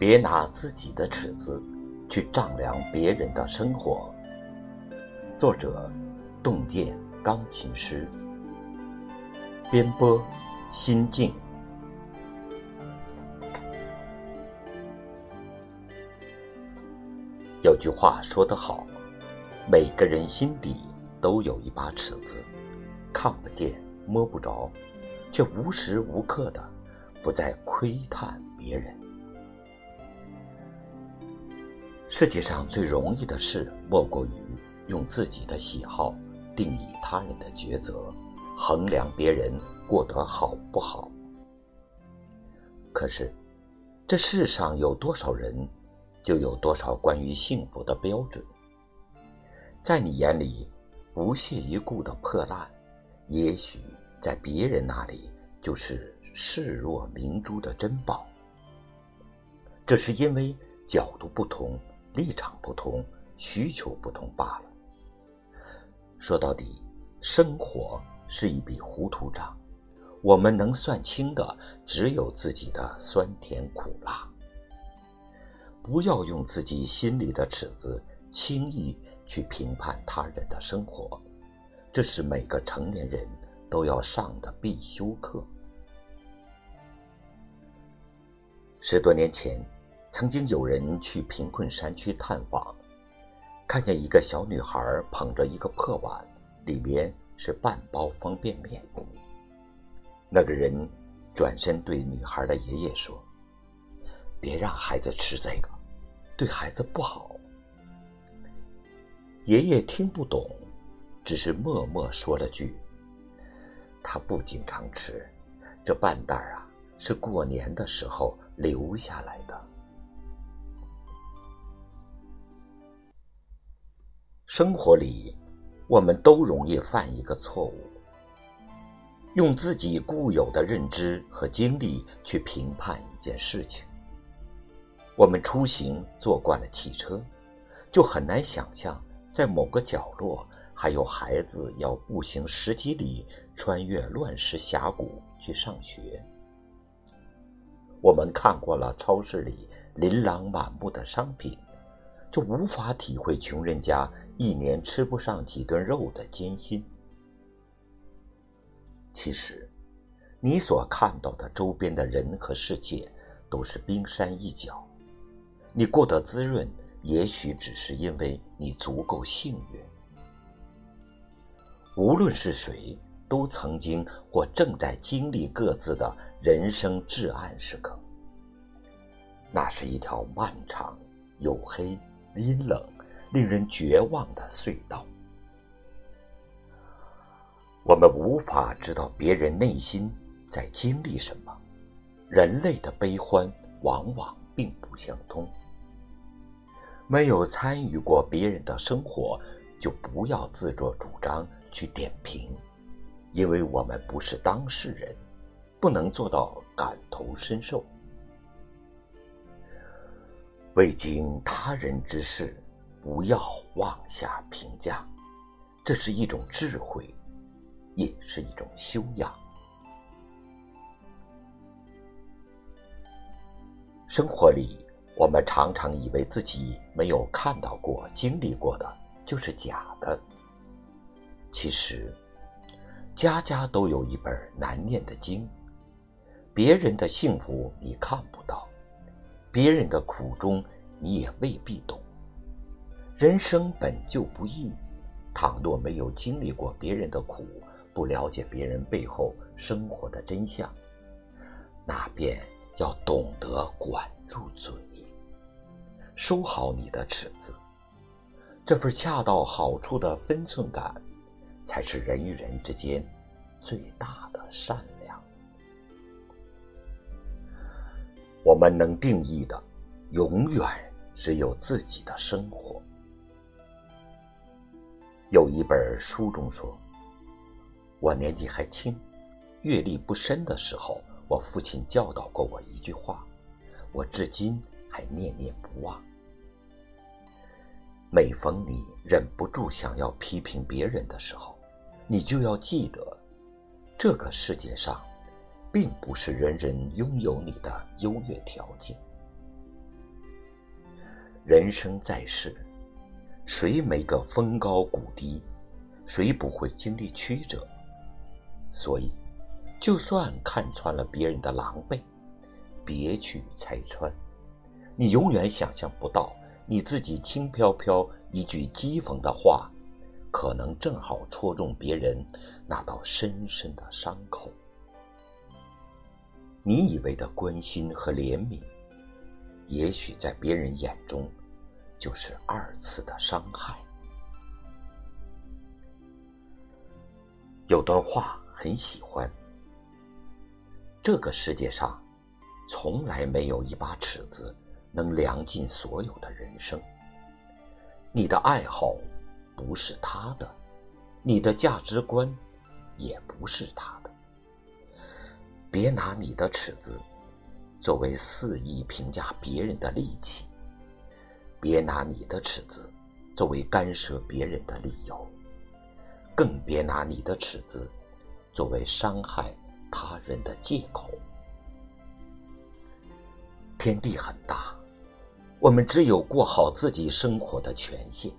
别拿自己的尺子去丈量别人的生活。作者：洞见钢琴师。编播：心境。有句话说得好，每个人心底都有一把尺子，看不见摸不着，却无时无刻的不在窥探别人。世界上最容易的事，莫过于用自己的喜好定义他人的抉择，衡量别人过得好不好。可是，这世上有多少人，就有多少关于幸福的标准。在你眼里不屑一顾的破烂，也许在别人那里就是视若明珠的珍宝。这是因为角度不同。立场不同，需求不同罢了。说到底，生活是一笔糊涂账，我们能算清的只有自己的酸甜苦辣。不要用自己心里的尺子轻易去评判他人的生活，这是每个成年人都要上的必修课。十多年前。曾经有人去贫困山区探访，看见一个小女孩捧着一个破碗，里面是半包方便面。那个人转身对女孩的爷爷说：“别让孩子吃这个，对孩子不好。”爷爷听不懂，只是默默说了句：“他不经常吃，这半袋啊是过年的时候留下来的。”生活里，我们都容易犯一个错误，用自己固有的认知和经历去评判一件事情。我们出行坐惯了汽车，就很难想象在某个角落还有孩子要步行十几里穿越乱石峡谷去上学。我们看过了超市里琳琅满目的商品。就无法体会穷人家一年吃不上几顿肉的艰辛。其实，你所看到的周边的人和世界，都是冰山一角。你过得滋润，也许只是因为你足够幸运。无论是谁，都曾经或正在经历各自的人生至暗时刻。那是一条漫长、黝黑。阴冷、令人绝望的隧道。我们无法知道别人内心在经历什么，人类的悲欢往往并不相通。没有参与过别人的生活，就不要自作主张去点评，因为我们不是当事人，不能做到感同身受。未经他人之事，不要妄下评价，这是一种智慧，也是一种修养。生活里，我们常常以为自己没有看到过、经历过的，就是假的。其实，家家都有一本难念的经，别人的幸福你看不到。别人的苦衷，你也未必懂。人生本就不易，倘若没有经历过别人的苦，不了解别人背后生活的真相，那便要懂得管住嘴，收好你的尺子。这份恰到好处的分寸感，才是人与人之间最大的善。我们能定义的，永远只有自己的生活。有一本书中说：“我年纪还轻，阅历不深的时候，我父亲教导过我一句话，我至今还念念不忘。每逢你忍不住想要批评别人的时候，你就要记得，这个世界上。”并不是人人拥有你的优越条件。人生在世，谁没个峰高谷低？谁不会经历曲折？所以，就算看穿了别人的狼狈，别去拆穿。你永远想象不到，你自己轻飘飘一句讥讽的话，可能正好戳中别人那道深深的伤口。你以为的关心和怜悯，也许在别人眼中，就是二次的伤害。有段话很喜欢：这个世界上，从来没有一把尺子能量尽所有的人生。你的爱好不是他的，你的价值观也不是他。别拿你的尺子作为肆意评价别人的利器，别拿你的尺子作为干涉别人的理由。更别拿你的尺子作为伤害他人的借口。天地很大，我们只有过好自己生活的权限。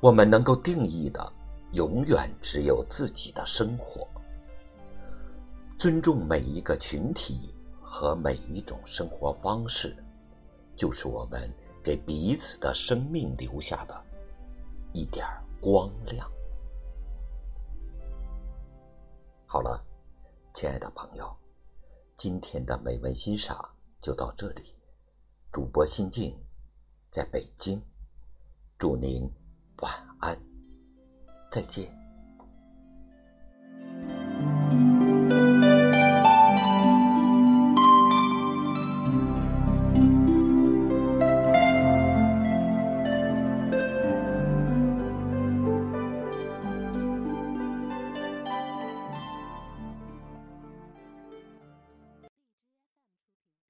我们能够定义的，永远只有自己的生活。尊重每一个群体和每一种生活方式，就是我们给彼此的生命留下的一点光亮。好了，亲爱的朋友，今天的美文欣赏就到这里。主播心静，在北京，祝您晚安，再见。